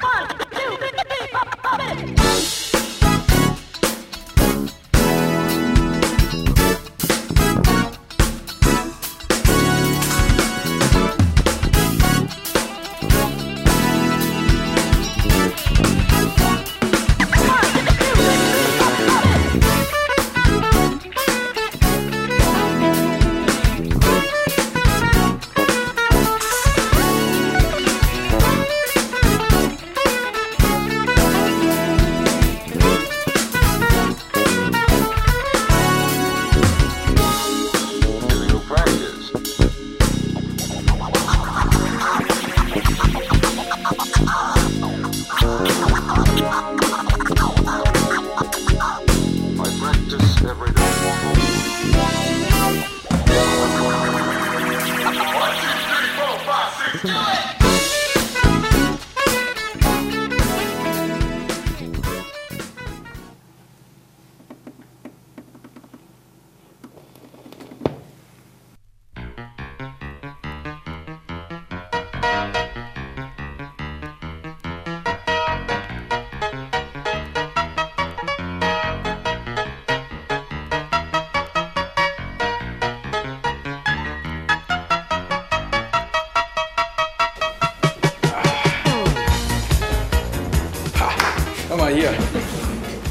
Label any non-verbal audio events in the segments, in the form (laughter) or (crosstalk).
One, two, three, four, four. Hör mal hier.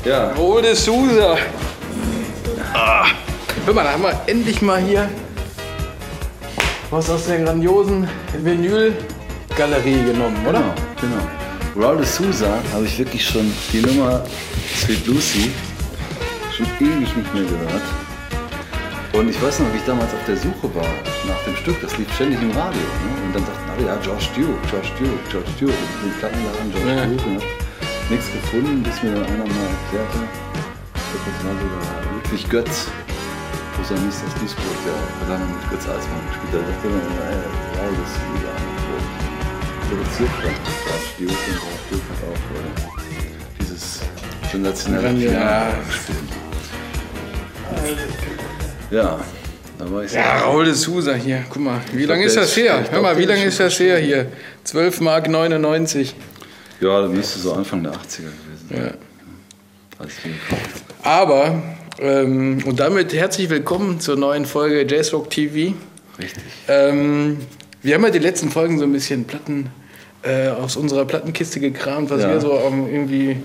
Ja, Rode Sousa. Ah. Hör mal, da haben wir endlich mal hier was aus der grandiosen Vinyl-Galerie genommen, oder? genau. genau. Raul de Souza habe ich wirklich schon die Nummer Sweet Lucy schon ewig nicht mehr gehört. Und ich weiß noch, wie ich damals auf der Suche war nach dem Stück, das lief ständig im Radio. Ne? Und dann dachten alle, ja, George Duke, George Duke, George Duke. Und den Plattenladen George Ja. Duke. Ne? Nichts gefunden, bis mir dann einer mal erklärte, das war sogar Ludwig Götz, Posaunist aus Duisburg, der hat lange mit Götz Alsmann gespielt. Da dachte man, ey, Raul de Souza. So produziert von Duke und hat auch äh, dieses sensationelle Ja. Ja, da war ich Ja, Raul de Sousa hier. Guck mal, wie lange ist das ist- her? ich Hör mal, wie ist lange ist das her hier? 12 Mark 99. Ja, das müsste so Anfang der 80er gewesen sein. Ja. Als ich. Aber, ähm, und damit herzlich willkommen zur neuen Folge Jazzrock TV. Richtig. Ähm, wir haben ja die letzten Folgen so ein bisschen Platten äh, aus unserer Plattenkiste gekramt, was Ja. wir so ähm, irgendwie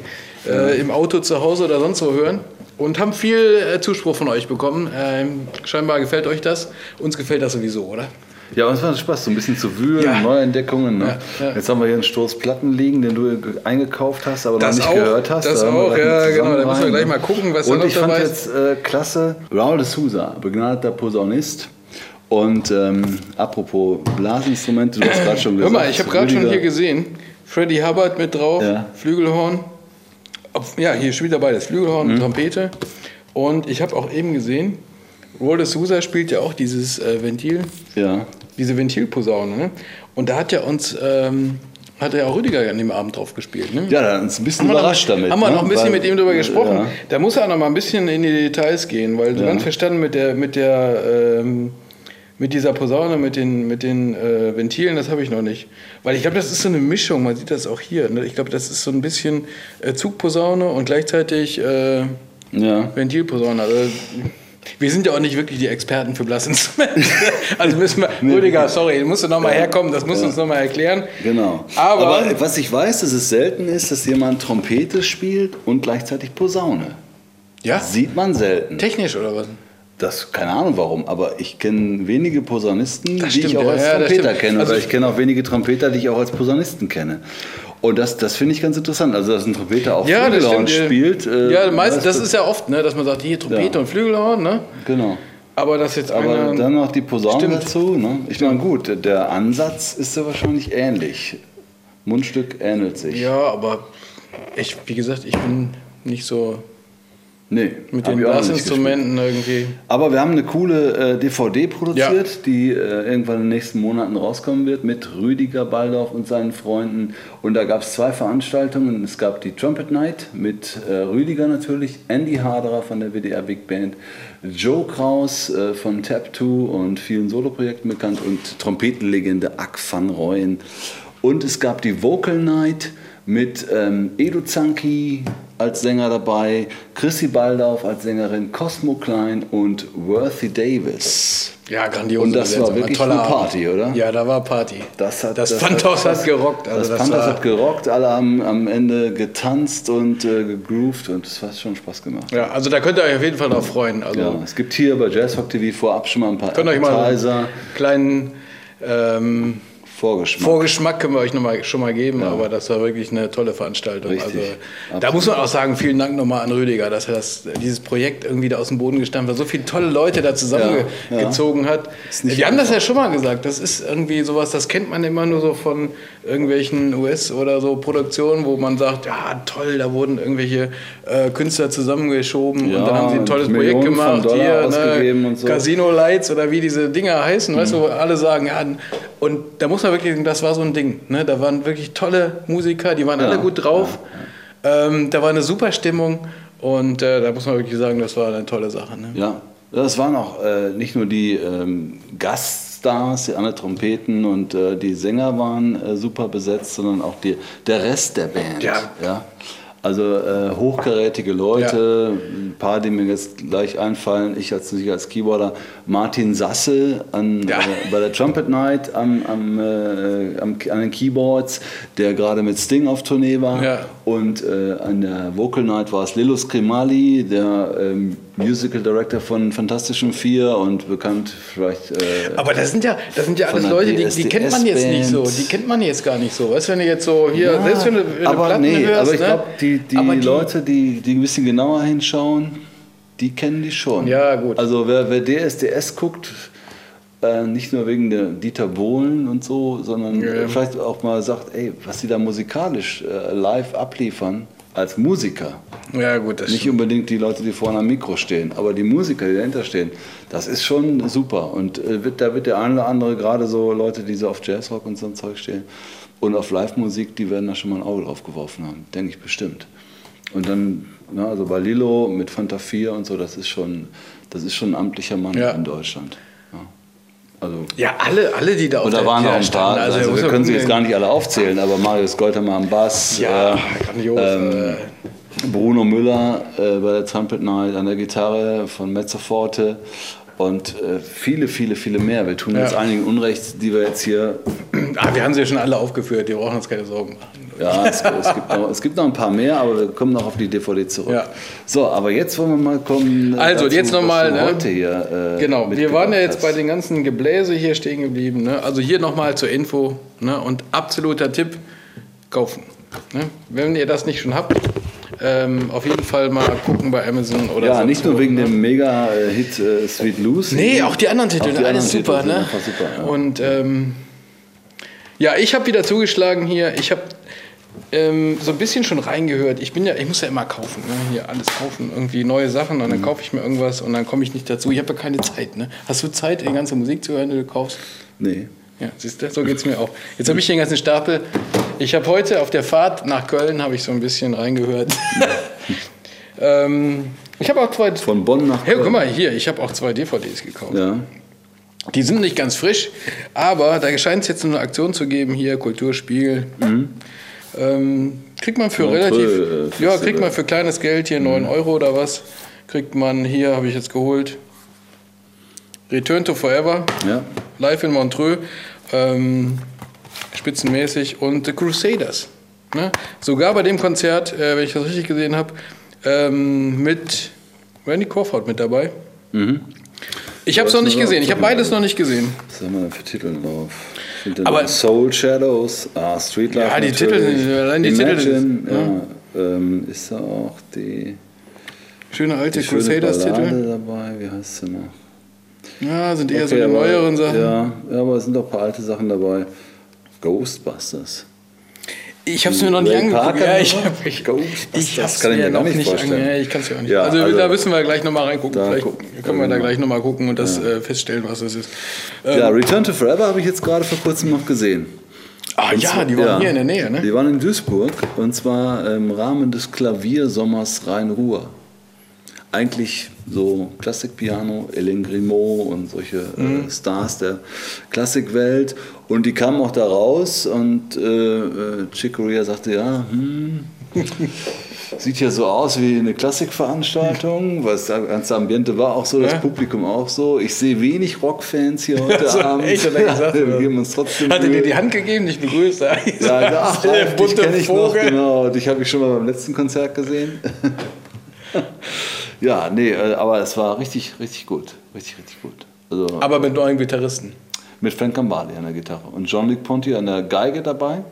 äh, im Auto zu Hause oder sonst wo hören. Und haben viel äh, Zuspruch von euch bekommen. Ähm, scheinbar gefällt euch das. Uns gefällt das sowieso, oder? Ja, aber es war Spaß, so ein bisschen zu wühlen, Ja. Neuentdeckungen. Ne? Ja, ja. Jetzt haben wir hier einen Stoß Platten liegen, den du ge- eingekauft hast, aber Das noch nicht auch, gehört hast. das Da auch, ja, genau, da müssen wir gleich ne? mal gucken, was da Und noch ich fand ist. jetzt äh, klasse, Raul de Souza, begnadeter Posaunist. Und ähm, apropos Blasinstrumente, du hast gerade schon Hör gesagt. mal, ich habe gerade schon hier gesehen, Freddie Hubbard mit drauf. Flügelhorn. Ja, hier spielt dabei das Flügelhorn Mhm. und Trompete. Und ich habe auch eben gesehen, Roll de Souza spielt ja auch dieses äh, Ventil, Ja, diese Ventilposaune. Ne? Und da hat ja uns, ähm, hat ja auch Rüdiger an dem Abend drauf gespielt. Ne? ja, dann ist ein bisschen Haben überrascht noch, damit. haben wir ne? noch ein bisschen Weil- mit ihm drüber gesprochen. Ja. Da muss er noch mal ein bisschen in die Details gehen, weil Ja. ganz verstanden mit der, mit der, ähm, mit dieser Posaune, mit den, mit den äh, Ventilen, das habe ich noch nicht. Weil ich glaube, das ist so eine Mischung, man sieht das auch hier. Ne? Ich glaube, das ist so ein bisschen äh, Zugposaune und gleichzeitig äh, Ja. Ventilposaune. Also, wir sind ja auch nicht wirklich die Experten für Blasinstrumente. (laughs) Also müssen wir, Rüdiger, sorry, musst du noch mal herkommen, das musst du uns noch mal erklären. Genau. Aber- was ich weiß, dass es selten ist, dass jemand Trompete spielt und gleichzeitig Posaune. Ja? Sieht man selten. Technisch oder was? Das, keine Ahnung warum, aber ich kenne wenige Posaunisten, Das die stimmt, ich auch ja. als Ja, Trompeter kenne. Also oder ich kenne auch wenige Trompeter, die ich auch als Posaunisten kenne. Und das, das finde ich ganz interessant. Also, dass ein Trompeter auch Ja, Flügelhorn spielt. äh, ja, meist, das ist ja oft, ne, dass man sagt, hier Trompete Ja. und Flügelhorn, ne? Genau. Aber das jetzt Aber dann noch die Posaune dazu. Ne? Ich meine, gut, der Ansatz ist ja wahrscheinlich ähnlich. Mundstück ähnelt sich. Ja, aber ich, wie gesagt, ich bin nicht so Nee, mit den Blasinstrumenten irgendwie. Aber wir haben eine coole äh, DVD produziert, die äh, irgendwann in den nächsten Monaten rauskommen wird mit Rüdiger Baldorf und seinen Freunden. Und da gab es zwei Veranstaltungen. Es gab die Trumpet Night mit äh, Rüdiger natürlich, Andy Harderer von der WDR Big Band, Joe Kraus äh, von Tap 2 und vielen Soloprojekten bekannt und Trompetenlegende Ack van Rooyen. Und es gab die Vocal Night mit ähm, Edu Zanki als Sänger dabei, Chrissy Baldauf als Sängerin, Cosmo Klein und Worthy Davis. Ja, grandios. Und das war wirklich eine Party, oder? Ja, da war Party. Das, hat, das, Phantos hat, gerockt. Also das, das Phantos hat gerockt, alle haben am Ende getanzt und äh, gegroovt und das hat schon Spaß gemacht. Ja, also da könnt ihr euch auf jeden Fall noch freuen. Also ja, es gibt hier bei Jazzrock TV vorab schon mal ein paar Könnt euch mal einen kleinen ähm, Vorgeschmack. Vorgeschmack können wir euch noch mal, schon mal geben, ja. aber das war wirklich eine tolle Veranstaltung. Richtig. Also, da muss man auch sagen, vielen Dank nochmal an Rüdiger, dass er das, dieses Projekt irgendwie da aus dem Boden gestampft hat, so viele tolle Leute da zusammengezogen ja, ja. hat. Wir haben das ja schon mal gesagt, das ist irgendwie sowas, das kennt man immer nur so von irgendwelchen US- oder so Produktionen, wo man sagt, ja toll, da wurden irgendwelche äh, Künstler zusammengeschoben und dann haben sie ein tolles Projekt gemacht, hier ne, so. Casino Lights oder wie diese Dinger heißen, mhm. weißt du, wo alle sagen, ja, und da muss man wirklich, das war so ein Ding. Ne? Da waren wirklich tolle Musiker, die waren ja, alle gut drauf. Ja. Ähm, da war eine super Stimmung und äh, da muss man wirklich sagen, das war eine tolle Sache. Ne? Ja, das waren auch äh, nicht nur die ähm, Gaststars, die alle Trompeten und äh, die Sänger waren äh, super besetzt, sondern auch die, der Rest der Band. Ja. ja? Also äh, hochkarätige Leute, ja. ein paar, die mir jetzt gleich einfallen. Ich als nicht als Keyboarder, Martin Sasse an, ja. äh, bei der Trumpet Night am, am, äh, am, an den Keyboards, der gerade mit Sting auf Tournee war. Ja. Und äh, an der Vocal Night war es Lilo Scrimali, der ähm, Musical Director von Fantastischen Vier und bekannt vielleicht. Äh, Aber das sind ja, das sind ja alles Leute, die, die, kennt man jetzt nicht so. Die kennt man jetzt gar nicht so. Weißt du, wenn du jetzt so hier, ja, selbst wenn du, wenn aber Platten nee, hörst, aber ich ne? glaube, die, die, die Leute, die, die ein bisschen genauer hinschauen, die kennen die schon. Ja, gut. Also wer, wer DSDS guckt, äh, nicht nur wegen der Dieter Bohlen und so, sondern Ja. vielleicht auch mal sagt, ey, was die da musikalisch äh, live abliefern als Musiker. Ja, gut, das Nicht stimmt. unbedingt die Leute, die vorne am Mikro stehen, aber die Musiker, die dahinter stehen, das ist schon super. Und äh, wird, da wird der eine oder andere, gerade so Leute, die so auf Jazzrock und so ein Zeug stehen und auf Live-Musik, die werden da schon mal ein Auge drauf geworfen haben, denke ich bestimmt. Und dann, na, also bei Lilo mit Fanta 4 und so, das ist schon, das ist schon ein amtlicher Mann Ja. in Deutschland. Ja. Also, Ja, alle, alle, die da auf und da der waren noch da ein paar, also, muss wir können sie jetzt gar nicht alle aufzählen, aber Marius Goltermann am Bass, Ja, äh, grandios. ähm, äh, Bruno Müller äh, bei der Trumpet Night an der Gitarre von Mezzoforte und äh, viele, viele, viele mehr. Wir tun Ja. jetzt einigen Unrecht, die wir jetzt hier. ah, wir haben sie ja schon alle aufgeführt, die brauchen uns keine Sorgen machen. Ja, es, es, gibt noch, es gibt noch ein paar mehr, aber wir kommen noch auf die DVD zurück. Ja. So, aber jetzt wollen wir mal kommen. äh, Also, dazu, jetzt noch was mal, du ne? heute hier. Äh, Genau, wir waren ja jetzt mitgebracht bei hast. den ganzen Gebläse hier stehen geblieben. Ne? Also hier nochmal zur Info ne? und absoluter Tipp, kaufen. Ne? Wenn ihr das nicht schon habt, ähm, auf jeden Fall mal gucken bei Amazon oder Ja, nicht nur wegen ne? dem Mega-Hit äh, Sweet Loose. Nee, auch die anderen Titel, die alles super. Titel Ne? super, ja. Und ähm, ja, ich habe wieder zugeschlagen hier. Ich habe ähm, so ein bisschen schon reingehört. Ich bin ja, ich muss ja immer kaufen, ne? hier alles kaufen, irgendwie neue Sachen und Mhm. dann kaufe ich mir irgendwas und dann komme ich nicht dazu. Ich habe ja keine Zeit. Ne? Hast du Zeit, die ganze Musik zu hören, die du kaufst? Nee. Ja, siehst du, so geht es mir auch. Jetzt habe ich den ganzen Stapel. Ich habe heute auf der Fahrt nach Köln habe ich so ein bisschen reingehört. (laughs) ähm, ich habe auch zwei. Von Bonn nach. Hey, guck mal hier, ich habe auch zwei DVDs gekauft. Ja. Die sind nicht ganz frisch, aber da scheint es jetzt eine Aktion zu geben hier, Kulturspiel. Ähm, kriegt man für Montreux, relativ, äh, ja, kriegt man für kleines Geld hier 9 Euro oder was. Kriegt man hier, habe ich jetzt geholt, Return to Forever, Ja. live in Montreux, ähm, spitzenmäßig und The Crusaders. Ne? Sogar bei dem Konzert, äh, wenn ich das richtig gesehen habe, ähm, mit Randy Crawford mit dabei. Mhm. Ich habe es noch nicht gesehen. Ich habe beides noch nicht gesehen. Was haben wir denn für Titel drauf? Aber- Soul Shadows, ah, Street Life. Ja, die. Titel sind- allein die Titel sind- ja. Ähm, ist da auch die, Schöne alte Crusaders-Titel. dabei? Wie heißt sie noch? Ja, sind eher so Okay, die aber- neueren Sachen. Ja, ja, aber es sind auch ein paar alte Sachen dabei. Ghostbusters. Ich habe es mir noch nicht angeguckt. Ja, ich habe ich, ich hab's kann ich mir gar noch nicht vorstellen. Ja, ich kann es ja auch nicht. Ja, also, also- da müssen wir gleich nochmal reingucken. Da Vielleicht gucken- können wir da gleich nochmal gucken und das äh, feststellen, was das ist. Ähm, Ja, Return to Forever habe ich jetzt gerade vor kurzem noch gesehen. ah Und ja, zwar- die waren ja, hier in der Nähe, ne? Die waren in Duisburg und zwar im Rahmen des Klaviersommers Rhein-Ruhr. Eigentlich so Klassikpiano, Hélène Grimaud und solche äh, Stars der Klassikwelt. Und die kamen auch da raus und äh, äh, Chick Corea sagte, ja, hm, (laughs) sieht ja so aus wie eine Klassikveranstaltung, was das ganze Ambiente war auch so, das Ja. Publikum auch so. Ich sehe wenig Rockfans hier heute (laughs) Also, Abend. echt, hat er gesagt, (laughs) Wir geben uns trotzdem Hat er dir die Hand gegeben, dich begrüßt? Ja, Ja, ach, der Ralf, dich bunte kenne ich noch, genau. Dich habe ich schon mal beim letzten Konzert gesehen. Ja, nee, äh, aber es war richtig, richtig gut. Richtig, richtig gut. Also Aber mit neuen Gitarristen. mit Frank Gambale an der Gitarre und Jean-Luc Ponty an der Geige dabei.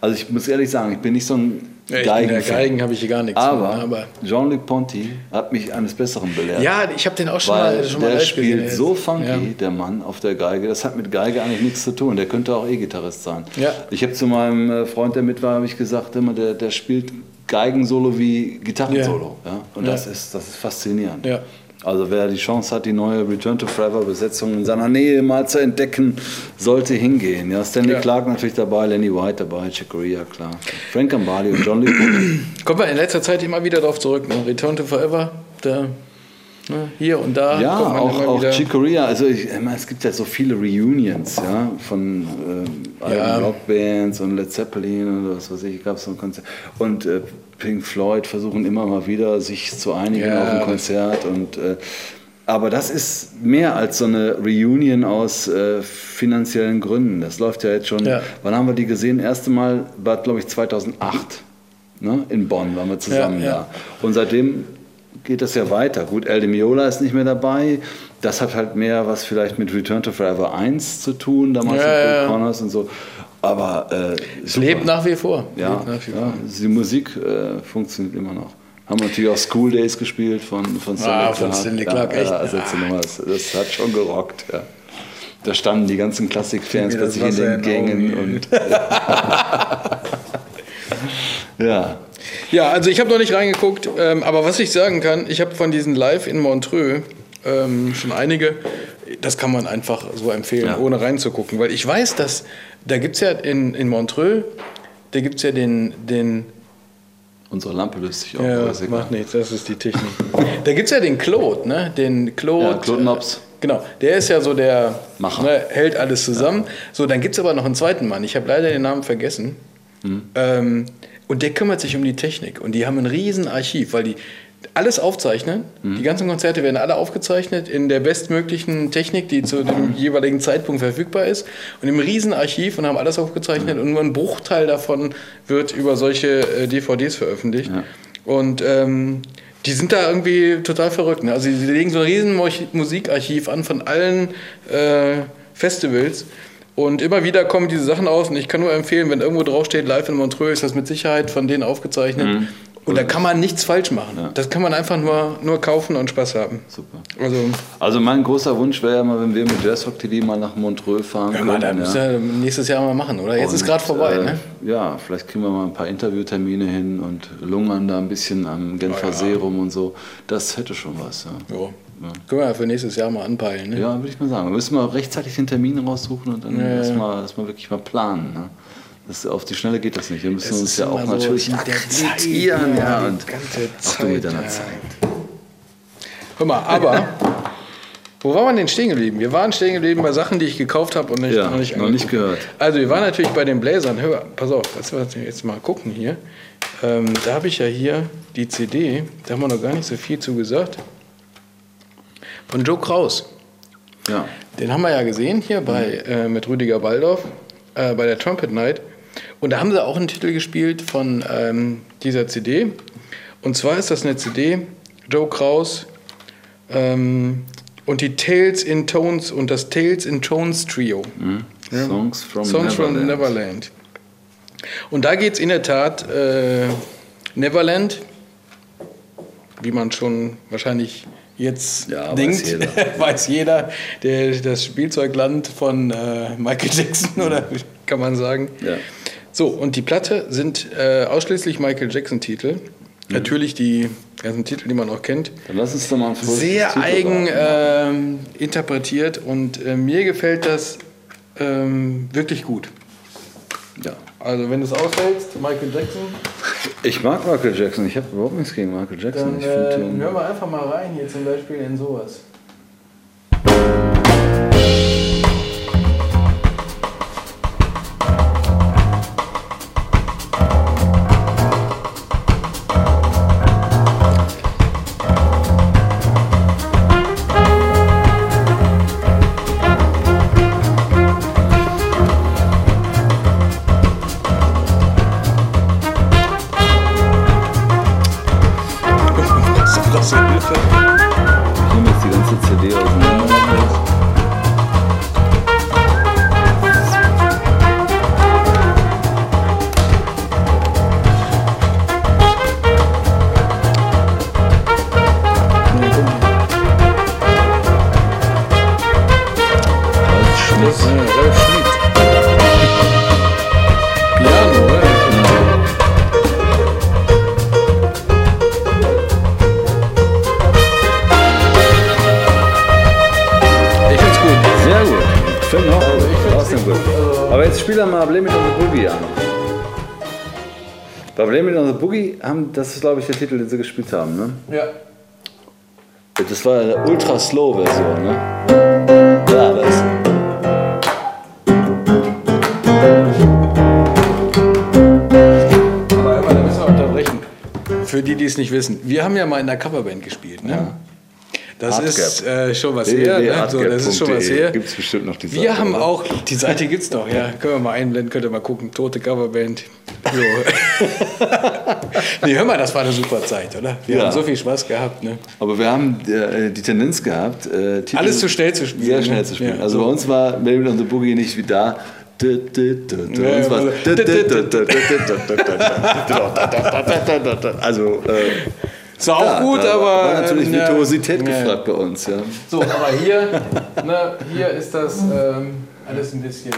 Also ich muss ehrlich sagen, ich bin nicht so ein Ja, bin der Geigen. Geigen habe ich hier gar nichts Aber, von, aber Jean-Luc Ponty hat mich eines Besseren belehrt. Ja, ich habe den auch schon Weil mal, schon mal der live spielt gesehen. so funky, Ja. der Mann auf der Geige. Das hat mit Geige eigentlich nichts zu tun. Der könnte auch E-Gitarrist sein. Ja. Ich habe zu meinem äh, Freund, der mit war, habe ich gesagt, immer, der, der spielt Geigensolo wie Gitarrensolo. Ja. Und Ja. das, ist, das ist faszinierend. Ja. Also wer die Chance hat, die neue Return to Forever Besetzung in seiner Nähe mal zu entdecken, sollte hingehen. Ja, Stanley Ja. Clark natürlich dabei, Lenny White dabei, Chick Corea, klar. Frank Gambale und John Lee. Kommen wir in letzter Zeit immer wieder darauf zurück. Ne? Return to Forever, da, ne? hier und da. Ja, auch, auch Corea. Also ich, ich meine, es gibt ja so viele Reunions, ja, von ähm, Ja. Rockbands und Led Zeppelin oder was weiß ich, gab es so ein Konzert. Und äh, Pink Floyd versuchen immer mal wieder, sich zu einigen Ja. auf ein Konzert. Und, äh, aber das ist mehr als so eine Reunion aus äh, finanziellen Gründen. Das läuft ja jetzt schon. Ja. Wann haben wir die gesehen? Erste Mal war, glaube ich, 2008. Ne? In Bonn waren wir zusammen Ja, ja. da. Und seitdem geht das ja weiter. Gut, El Miola ist nicht mehr dabei. Das hat halt mehr was vielleicht mit Return to Forever 1 zu tun, damals Ja, mit Bill ja. Connors und so. Aber äh, Es lebt nach wie vor. ja, wie vor. ja, die Musik äh, funktioniert immer noch. Haben natürlich auch School Days gespielt von, von Stanley Ah, von Clark. Stanley Clark, echt? Ja, also Ah. das, das hat schon gerockt. Ja. Da standen die ganzen Klassikfans plötzlich in Wasser den in den Gängen. Augen, Und, (laughs) (laughs) ja, Ja, also ich habe noch nicht reingeguckt, ähm, aber was ich sagen kann, ich habe von diesen Live in Montreux ähm, schon einige, das kann man einfach so empfehlen, Ja. ohne reinzugucken, weil ich weiß, dass da gibt es ja in, in Montreux, da gibt es ja den, den unsere Lampe löst sich auf. ja, macht nichts, das ist die Technik. Da gibt es ja den Claude, ne? Den Claude. Ja, Claude Nobs. äh, Genau, der ist ja so der Macher. Ne, hält alles zusammen. So, dann gibt es aber noch einen zweiten Mann. Ich habe leider den Namen vergessen. Hm. Ähm, und der kümmert sich um die Technik. Und die haben ein riesen Archiv, weil die alles aufzeichnen. Hm. Die ganzen Konzerte werden alle aufgezeichnet in der bestmöglichen Technik, die zu dem jeweiligen Zeitpunkt verfügbar ist. Und im riesen Archiv und haben alles aufgezeichnet. Und nur ein Bruchteil davon wird über solche äh, DVDs veröffentlicht. Ja. Und ähm, die sind da irgendwie total verrückt. Ne? Also sie legen so ein riesen Musikarchiv an von allen äh, Festivals. Und immer wieder kommen diese Sachen aus. Und ich kann nur empfehlen, wenn irgendwo draufsteht, live in Montreux, ist das mit Sicherheit von denen aufgezeichnet. Und da kann man nichts falsch machen. Ja. Das kann man einfach nur, nur kaufen und Spaß haben. Super. Also, Also mein großer Wunsch wäre ja mal, wenn wir mit Jazzrock TV mal nach Montreux fahren ja, mal, da könnten, müssen ja. wir nächstes Jahr mal machen, oder? Jetzt ist Und, gerade vorbei, äh, ne? Ja, vielleicht kriegen wir mal ein paar Interviewtermine hin und lungern da ein bisschen am Genfer Ja, ja. See rum und so. Das hätte schon was, ja. Können wir ja für nächstes Jahr mal anpeilen. Ne? Ja, würde ich mal sagen. Wir müssen mal rechtzeitig den Termin raussuchen und dann Ja, das ja. mal, das mal wirklich mal planen. Ne? Das, auf die Schnelle geht das nicht. Wir müssen Es uns ja auch so natürlich. Zeit, Ja, ja, und ganze auch mit Zeit, deiner ja. Zeit. Hör mal, aber wo waren wir denn stehen geblieben? Wir waren stehen geblieben bei Sachen, die ich gekauft habe und nicht, Ja, noch nicht noch nicht gehört. Also wir waren natürlich bei den Bläsern. Hör, pass auf, was wir jetzt mal gucken hier. Ähm, da habe ich ja hier die CD, da haben wir noch gar nicht so viel zu gesagt. Von Joe Kraus. Ja. Den haben wir ja gesehen hier bei, äh, mit Rüdiger Baldorf äh, bei der Trumpet Night. Und da haben sie auch einen Titel gespielt von ähm, dieser CD. Und zwar ist das eine CD, Joe Kraus ähm, und die Tales in Tones und das Tales in Tones Trio. Ja. Songs from Songs Neverland. from Neverland. Und da geht es in der Tat äh, Neverland, wie man schon wahrscheinlich jetzt Ja, weiß denkt, jeder. (laughs) weiß jeder, der, das Spielzeugland von äh, Michael Jackson, oder kann man sagen. Ja. So, und die Platte sind äh, ausschließlich Michael Jackson-Titel. Mhm. Natürlich die ganzen Titel, die man auch kennt. Dann lass uns doch mal ein Sehr eigen ähm, interpretiert und äh, mir gefällt das ähm, wirklich gut. Ja. Also wenn du es aushältst, Michael Jackson. Ich mag Michael Jackson. Ich habe überhaupt nichts gegen Michael Jackson. Dann ich find äh, den- hören wir einfach mal rein hier zum Beispiel in sowas. Das ist glaube ich der Titel, den sie gespielt haben, ne? Ja. Das war eine ultra slow Version, ne? Ja, das. Aber einmal, da müssen wir unterbrechen. Für die, die es nicht wissen. Wir haben ja mal in der Coverband gespielt, ne? Das Hardgap. ist äh, schon was her. Ne? So, das ist schon was her. Gibt es bestimmt noch die Seite, Wir haben oder? auch, die Seite gibt's noch, ja. Können wir mal einblenden, könnt ihr mal gucken. Tote Coverband. So. nee, hör mal, das war eine super Zeit, oder? Wir ja. haben so viel Spaß gehabt. Ne? Aber wir haben äh, die Tendenz gehabt, äh, Titel alles zu schnell zu spielen. Sehr schnell zu spielen. Ja. Also bei uns war Melvin on the Boogie nicht wie da. Also ist auch ja, gut, aber. War natürlich äh, Virtuosität ne, gefragt bei uns, ja. So, aber hier, ne, hier ist das ähm, alles ein bisschen.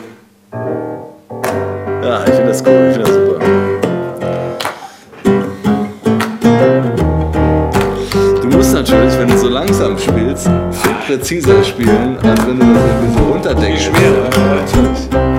Ja, ich finde das cool. Ich find das langsam spielst, viel präziser spielen, als wenn du das irgendwie so runterdenkst. Super.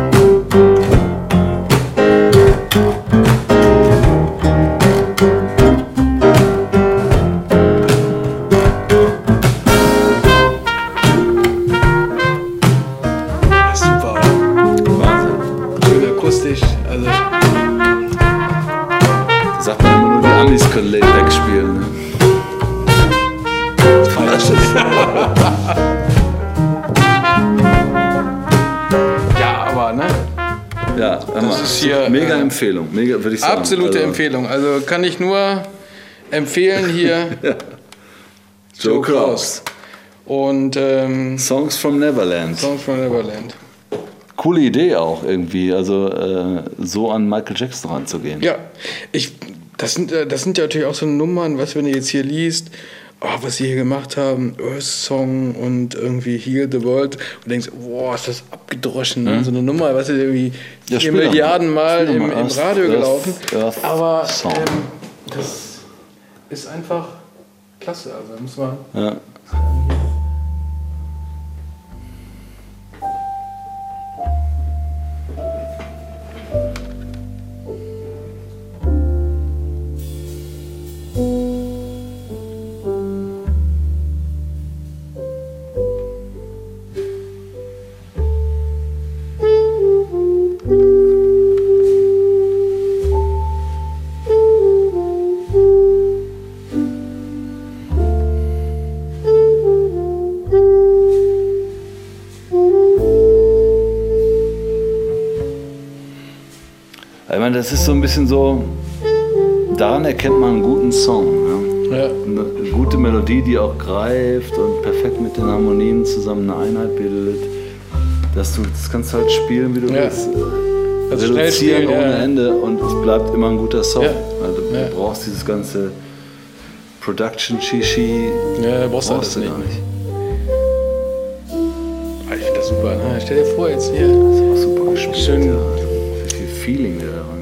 Empfehlung, mega würde ich sagen. Absolute Also, Empfehlung. Also kann ich nur empfehlen hier (laughs) Joe Kraus. und ähm, Songs from Neverland. Songs from Neverland. Coole Idee auch irgendwie, also äh, so an Michael Jackson ranzugehen. Ja, ich, das, sind, äh, das sind ja natürlich auch so Nummern, was wenn du jetzt hier liest, oh, was sie hier gemacht haben, Earth Song und irgendwie Heal the World und denkst, boah, ist das abgedroschen, ne? so eine Nummer, was ist irgendwie Mhm. Ja. Milliarden Mal im, im Radio gelaufen, Earth aber ähm, das ist einfach klasse, also muss man Ja. Das ist so ein bisschen so, daran erkennt man einen guten Song. Ja? ja. Eine gute Melodie, die auch greift und perfekt mit den Harmonien zusammen eine Einheit bildet. Dass du, das kannst du halt spielen, wie du Ja. willst. Also Reduzieren spielen, ohne ja. Ende und es bleibt immer ein guter Song. Also, du brauchst dieses ganze Production Shishi. Ja, da brauchst du nicht. gar nicht. Ah, Ich finde das super. Ne? Stell dir vor, jetzt hier. Das ist auch super gespielt. Schön. Ja. Wie viel Feeling der daran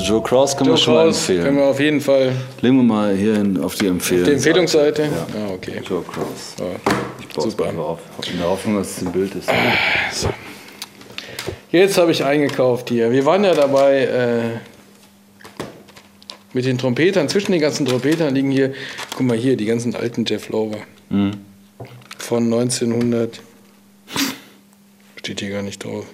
Also Joe Cross kann Joe man schon mal Kraus können empfehlen. wir auf jeden Fall Legen wir mal hier hin auf die Empfehlung. die Empfehlungsseite. Ja. Ah, okay. Joe Cross. Ja. Ich baue es Super. mal auf. In der Hoffnung, dass es ein Bild ist. So. Jetzt habe ich eingekauft hier. Wir waren ja dabei äh, mit den Trompetern. Zwischen den ganzen Trompetern liegen hier, guck mal hier, die ganzen alten Jeff Lorber. Mhm. Von 1900. Steht hier gar nicht drauf.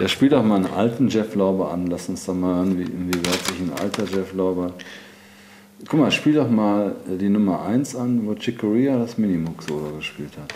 Ja, spiel doch mal einen alten Jeff Lorber an. Lass uns doch mal hören, wie, inwieweit sich ein alter Jeff Lorber. Guck mal, spiel doch mal die Nummer 1 an, wo Chick Corea das Minimoog Solo gespielt hat.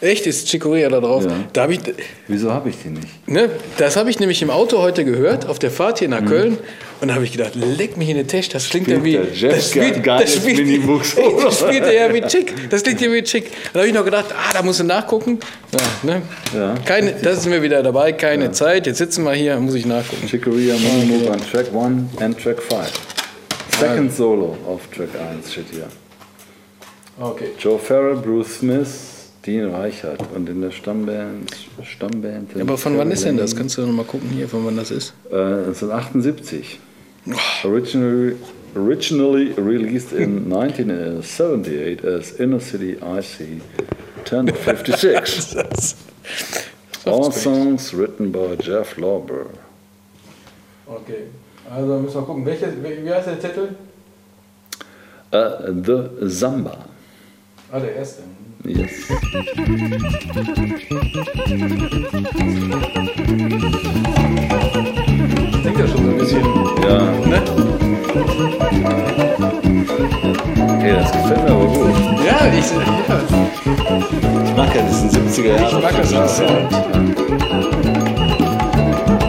Echt, ist Chicoria da drauf? Ja. Da hab ich, Wieso habe ich die nicht? ne, das habe ich nämlich im Auto heute gehört, auf der Fahrt hier nach Köln. Und da habe ich gedacht, leck mich in den Tisch, das klingt ja Mhm. Wie. der Jeff das spielt, geiles das spielt, Solo. (laughs) das spielt ja wie Chick. Das klingt ja wie Chick. Da habe ich noch gedacht, ah, da musst du nachgucken. Ja, ne? Ja. Keine, das sind wir wieder dabei, keine Zeit. Jetzt sitzen wir hier, muss ich nachgucken. Chick Corea Minimoog an Track 1 and Track 5. Second Solo auf Track 1 steht hier. Okay. Joe Farrell, Bruce Smith, Dean Reichert und in der Stammband. Stammband Aber von wann ist denn das? Kannst du noch mal gucken hier, von wann das ist? Äh, 1978. Originally, originally released in (laughs) 1978 as Inner City IC 1056. (laughs) All songs written by Jeff Lorber. Okay. Also müssen wir gucken. Welche, wie wie heißt der Titel? Uh, the Samba. Ah, der erste. Yes. Klingt ja schon so ein bisschen. Ja, Ne? hey, das gefällt mir aber gut. Ja, ich, ja, Ich mag ja diesen 70er Jahre. Ich mag das auch. Sound.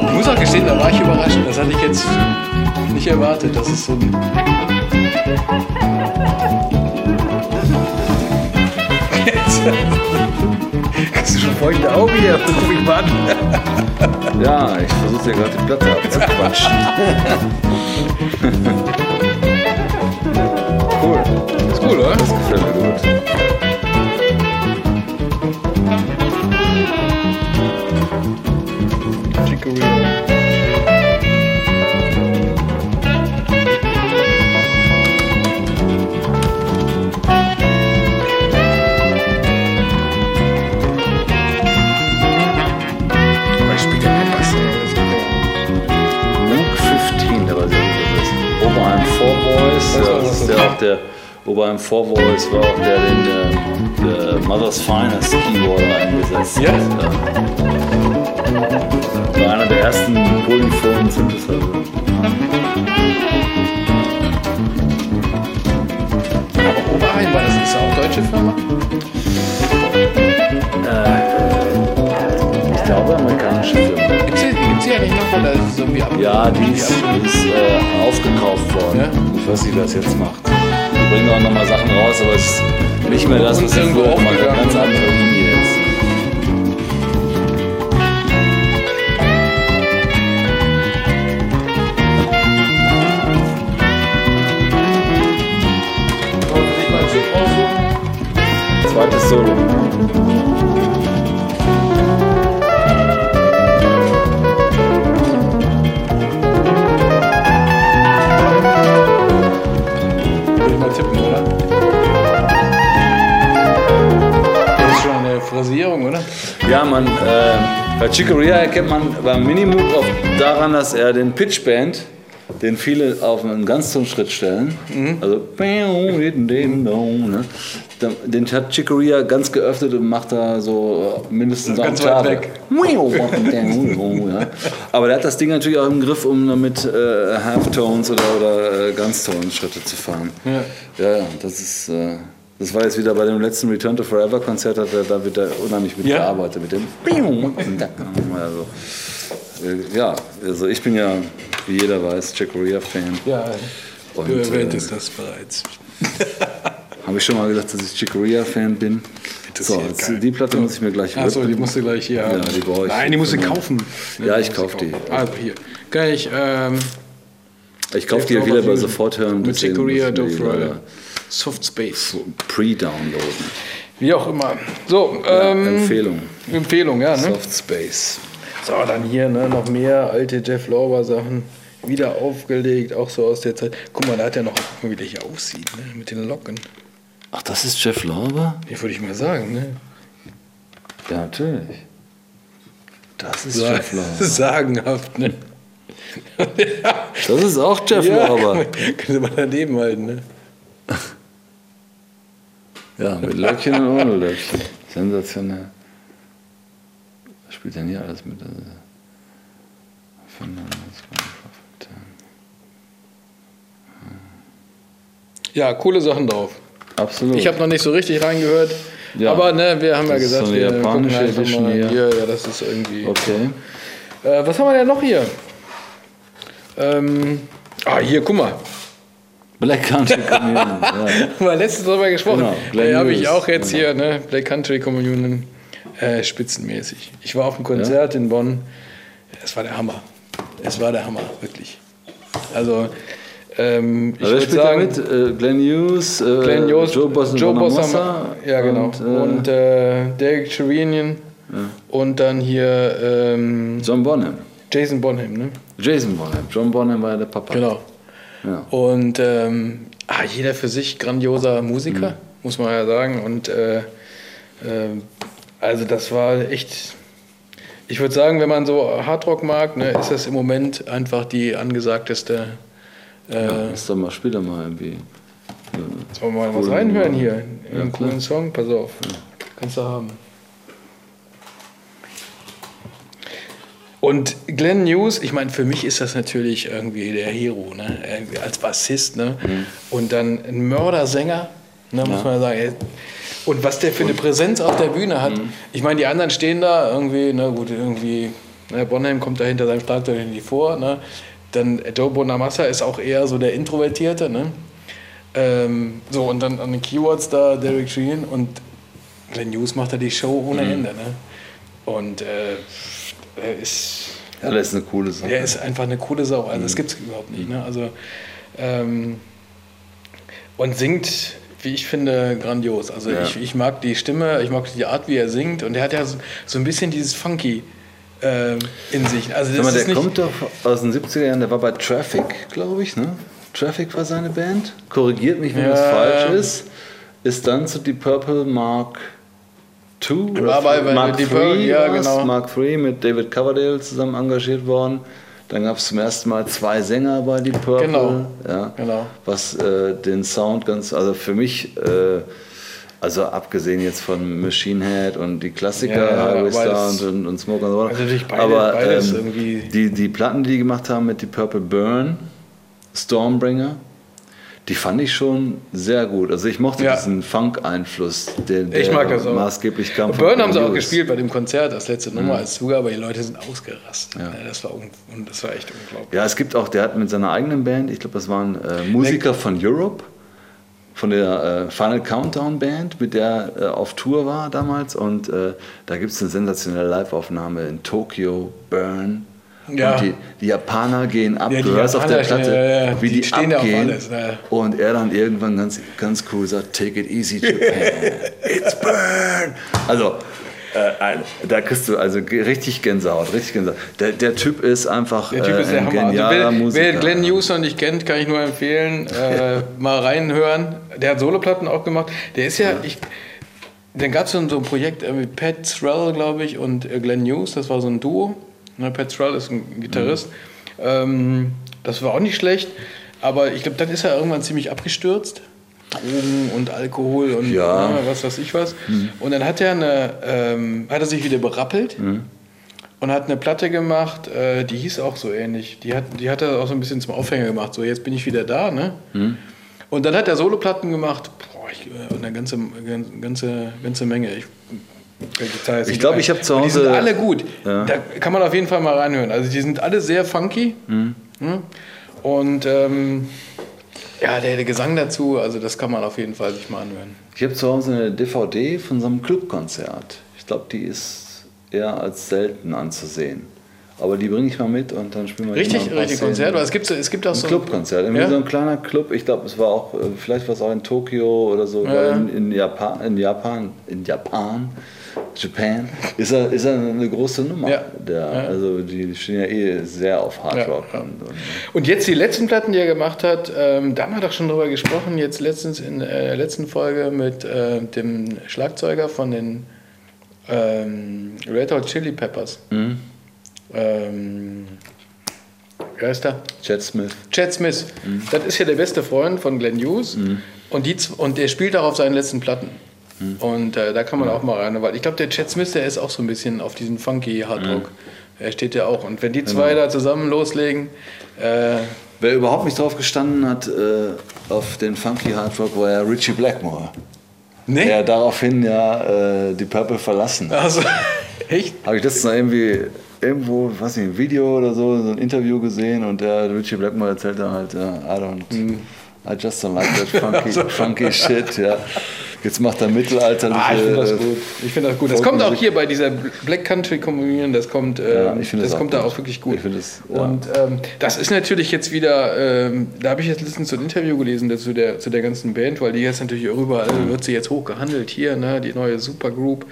ich muss auch gestehen, da war ich überrascht. Das hatte ich jetzt nicht erwartet. Das ist so ein. (laughs) Hast du schon feuchte Augen hier? (laughs) Guck mich mal an. (laughs) Ja, ich versuche dir gerade die Platte abzuquatschen. cool. Ist cool, oder? Das gefällt mir gut. Ist der auch der Oberheim Four Boys war auch der, den der, der Mother's Finest Keyboarder eingesetzt Ja? hat. Ja. War einer der ersten polyphonen Synthesizer. Aber Oberheim, war das ist auch deutsche Firma? Ich glaube, amerikanische Firma. Gibt's die, gibt's die eigentlich noch? Oder ist es irgendwie ab? Ja, die ist, ist äh, aufgekauft worden. Ja? Nicht, wer das jetzt macht. Die bringen auch nochmal Sachen raus, aber es ist nicht mehr das, was sie irgendwo früher gemacht aufgegangen. Ganz andere Linie jetzt. Zweites Solo. Phrasierung, oder? Ja, man, äh, bei Chicoria erkennt man beim Minimoog auch daran, dass er den Pitchband, den viele auf einen Ganztonschritt stellen, also ne, den hat Chicoria ganz geöffnet und macht da so äh, mindestens eine Ganz weit Oktave. weg. Ja. Aber der hat das Ding natürlich auch im Griff, um damit äh, Halftones oder, oder äh, Ganztonschritte zu fahren. Ja. Ja, ja, das ist. Äh, das war jetzt wieder bei dem letzten Return to Forever Konzert, hat er, da wird er unheimlich mit Ja? gearbeitet mit dem. Also, äh, ja, also ich bin ja, wie jeder weiß, Jack Corea-Fan. Ja, Und, du erwähntest äh, das bereits. (laughs) Habe ich schon mal gesagt, dass ich Chick Corea-Fan bin? So, die Platte muss ich mir gleich Achso, die musst du gleich hier haben. die brauche ich. Nein, die musst du kaufen. Ja, ich musst kauf du die. Also hier. Kann ich, ähm, Ich kaufe die Dave wieder bei sofort hören. mit Dove die Rider, Soft Space. Pre-downloaden. Wie auch immer. So, Ja, ähm, Empfehlung. Empfehlung, ja, ne? Soft Space. So, dann hier ne, noch mehr alte Jeff Lorber Sachen. Wieder aufgelegt, auch so aus der Zeit. Guck mal, da hat er noch, guck mal, wie der hier aussieht, ne, mit den Locken. Ach, das ist Jeff Lorber? Ja, würde ich mal sagen, ne? Ja, natürlich. Das ist Sa- Jeff (laughs) Lorber. Sagenhaft, ne? (laughs) Das ist auch Jeff Lorber. (laughs) Könnte man daneben halten, ne? Ja, mit Löckchen und ohne Löckchen. Sensationell. Was spielt denn hier alles mit? Ja, coole Sachen drauf. Absolut. Ich habe noch nicht so richtig reingehört. Ja. Aber ne, wir haben ja gesagt, so wir japanische gucken einfach Edition mal hier. hier. Ja, das ist irgendwie. Okay. Äh, was haben wir denn noch hier? Ähm, ah, hier, guck mal. Black Country (laughs) Communion. ja. Wir letztens drüber gesprochen. Genau, da habe ich auch jetzt genau. hier, ne, Black Country Communion, äh, spitzenmäßig. Ich war auf einem Konzert in Bonn. Es war der Hammer. Es war der Hammer, wirklich. Also, ähm, ich würde sagen, mit? Äh, Glenn Hughes, äh, Glenn Jost, Joe Bossa Joe Bossa, ja genau, und, und, äh, äh, Derek Sherinian und dann hier ähm, John Bonham. Jason Bonham, ne? Jason Bonham. John Bonham war ja der Papa. Genau. Ja. Und ähm, ah, jeder für sich grandioser Musiker, muss man ja sagen. Und äh, äh, also das war echt. Ich würde sagen, wenn man so Hardrock mag, ne, ist das im Moment einfach die angesagteste. Äh, Ja, lass doch mal, spiel doch mal irgendwie. Sollen wir mal was reinhören hier? Ja, Einen coolen Song, pass auf. Kannst du haben. Und Glenn News, ich meine, für mich ist das natürlich irgendwie der Hero, ne? Als Bassist, ne? Und dann ein Mördersänger, ne, muss Mhm. Ja. man sagen. ey. Und was der für eine Präsenz auf der Bühne hat. Mhm. Ich meine, die anderen stehen da irgendwie, ne, gut, irgendwie, ne, Bonham kommt da hinter seinem Schlagzeug nicht vor, ne? Dann Joe Bonamassa ist auch eher so der Introvertierte, ne? Ähm, so, und dann an den Keywords da Derek Sheehan und Glenn Hughes macht da die Show ohne Mhm. Ende. Ne? Und äh, er, ist, Ja, das ist eine coole Sache. er ist einfach eine coole Sau. Also Mhm. das gibt es überhaupt nicht. Ne? Also, ähm, und singt, wie ich finde, grandios. Also Ja. ich, ich mag die Stimme, ich mag die Art, wie er singt. Und er hat ja so, so ein bisschen dieses Funky ähm, in sich. Also das mal, der kommt doch aus den 70er Jahren, der war bei Traffic, glaube ich, ne? Traffic war seine Band. Korrigiert mich, wenn Ja. das falsch ist. Ist dann zu Deep Purple Mark II oder War bei- Mark Deep III Purple, ja, war's. genau. Mark III mit David Coverdale zusammen engagiert worden. Dann gab es zum ersten Mal zwei Sänger bei Deep Purple. Genau. Ja, Genau. Was äh, den Sound ganz, also für mich, äh, also abgesehen jetzt von Machine Head und die Klassiker, Ja, ja, Highway Star und, und, und Smoke and Water. Also natürlich beide- aber beides ähm, irgendwie- die, die Platten, die die gemacht haben mit Deep Purple Burn, Stormbringer, die fand ich schon sehr gut. Also ich mochte Ja. diesen Funk-Einfluss, der, der Ich mag das auch. maßgeblich kam. Burn haben sie auch gespielt bei dem Konzert, das letzte Nummer als Zugabe, aber die Leute sind ausgerastet. Ja. Das, war un das war echt unglaublich. Ja, es gibt auch, der hat mit seiner eigenen Band, ich glaube, das waren äh, Musiker von Europe, von der äh, Final Countdown Band, mit der er auf Tour war damals. Und äh, da gibt es eine sensationelle Live-Aufnahme in Tokio, Burn. Ja. Und die, die Japaner gehen ab, Ja, du hörst auf der Platte, ja, ja, wie die die, abgehen. alles. Und er dann irgendwann ganz, ganz cool sagt, take it easy, (laughs) Japan, it's burn. Also, äh, da kriegst du also richtig Gänsehaut, richtig Gänsehaut. Der, der Typ ist einfach Der Typ äh, ist der ein. Also genialer wer, Musiker. wer Glenn Hughes noch nicht kennt, kann ich nur empfehlen, äh, (laughs) mal reinhören. Der hat Soloplatten auch gemacht. Der ist ja, ich, dann gab es so, ein Projekt äh, mit Pat Thrall, glaube ich, und äh, Glenn Hughes. Das war so ein Duo. Ne, Pat ist ein Gitarrist. Mhm. Ähm, das war auch nicht schlecht. Aber ich glaube, dann ist er irgendwann ziemlich abgestürzt. Drogen und Alkohol und Ja. ne, was weiß ich was. Und dann hat er, eine, ähm, hat er sich wieder berappelt und hat eine Platte gemacht, äh, die hieß auch so ähnlich. Die hat, die hat er auch so ein bisschen zum Aufhänger gemacht. So, jetzt bin ich wieder da, ne? Und dann hat er Soloplatten gemacht. Boah, ich, äh, eine ganze, ganze, ganze Menge. Ich, Ich glaube, ich habe zu Und Die sind Hause- alle gut. Ja. Da kann man auf jeden Fall mal reinhören. Also die sind alle sehr funky. Mhm. Ne? Und ähm, ja, der, der Gesang dazu, also das kann man auf jeden Fall sich mal anhören. Ich habe zu Hause eine DVD von so einem Clubkonzert. Ich glaube, die ist eher als selten anzusehen. Aber die bringe ich mal mit und dann spielen wir die mal Richtig, ein richtig. Konzert. Aber es gibt, so- es gibt auch Ein so. Clubkonzert, irgendwie Ja? so ein kleiner Club. Ich glaube, es war auch, äh, vielleicht war es auch in Tokio oder so, Ja. in, in Japan, in Japan, in Japan Japan, ist er, ist er eine große Nummer. Ja. Der. Also die stehen ja eh sehr auf Hard Rock. ja. Und, und, Und jetzt die letzten Platten, die er gemacht hat, ähm, da haben wir doch schon drüber gesprochen, jetzt letztens in äh, der letzten Folge mit äh, dem Schlagzeuger von den ähm, Red Hot Chili Peppers. Mhm. Ähm, wer ist der? Chad Smith. Chad Smith. Mhm. Das ist ja der beste Freund von Glenn Hughes. Und, die, und der spielt auch auf seinen letzten Platten. Mhm. Und äh, da kann man auch mal rein, weil ich glaube, der Chad Smith, der ist auch so ein bisschen auf diesen funky Hardrock. Mhm. Er steht ja auch. Und wenn die zwei Genau. da zusammen loslegen, äh, Wer überhaupt nicht drauf gestanden hat, äh, auf den Funky Hard Rock, war ja Richie Blackmore. nee. Der daraufhin ja äh, die Purple verlassen. Also, (laughs) echt? Habe ich letztens noch irgendwie irgendwo, weiß nicht, ein Video oder so, so ein Interview gesehen und der Richie Blackmore erzählt dann halt, ja, I don't, I just don't like that funky, (laughs) funky shit, ja. Jetzt macht er mittelalterliche. Ah, ich finde das äh, gut. Ich finde das gut. Das kommt auch hier bei dieser Black Country Communion, das kommt, äh, Ja, finde das das kommt da auch wirklich gut. Das, ja. Und ähm, das ist natürlich jetzt wieder, ähm, da habe ich jetzt letztens so ein Interview gelesen dazu der, zu der ganzen Band, weil die jetzt natürlich überall wird sie jetzt hoch gehandelt hier, ne, die neue Supergroup.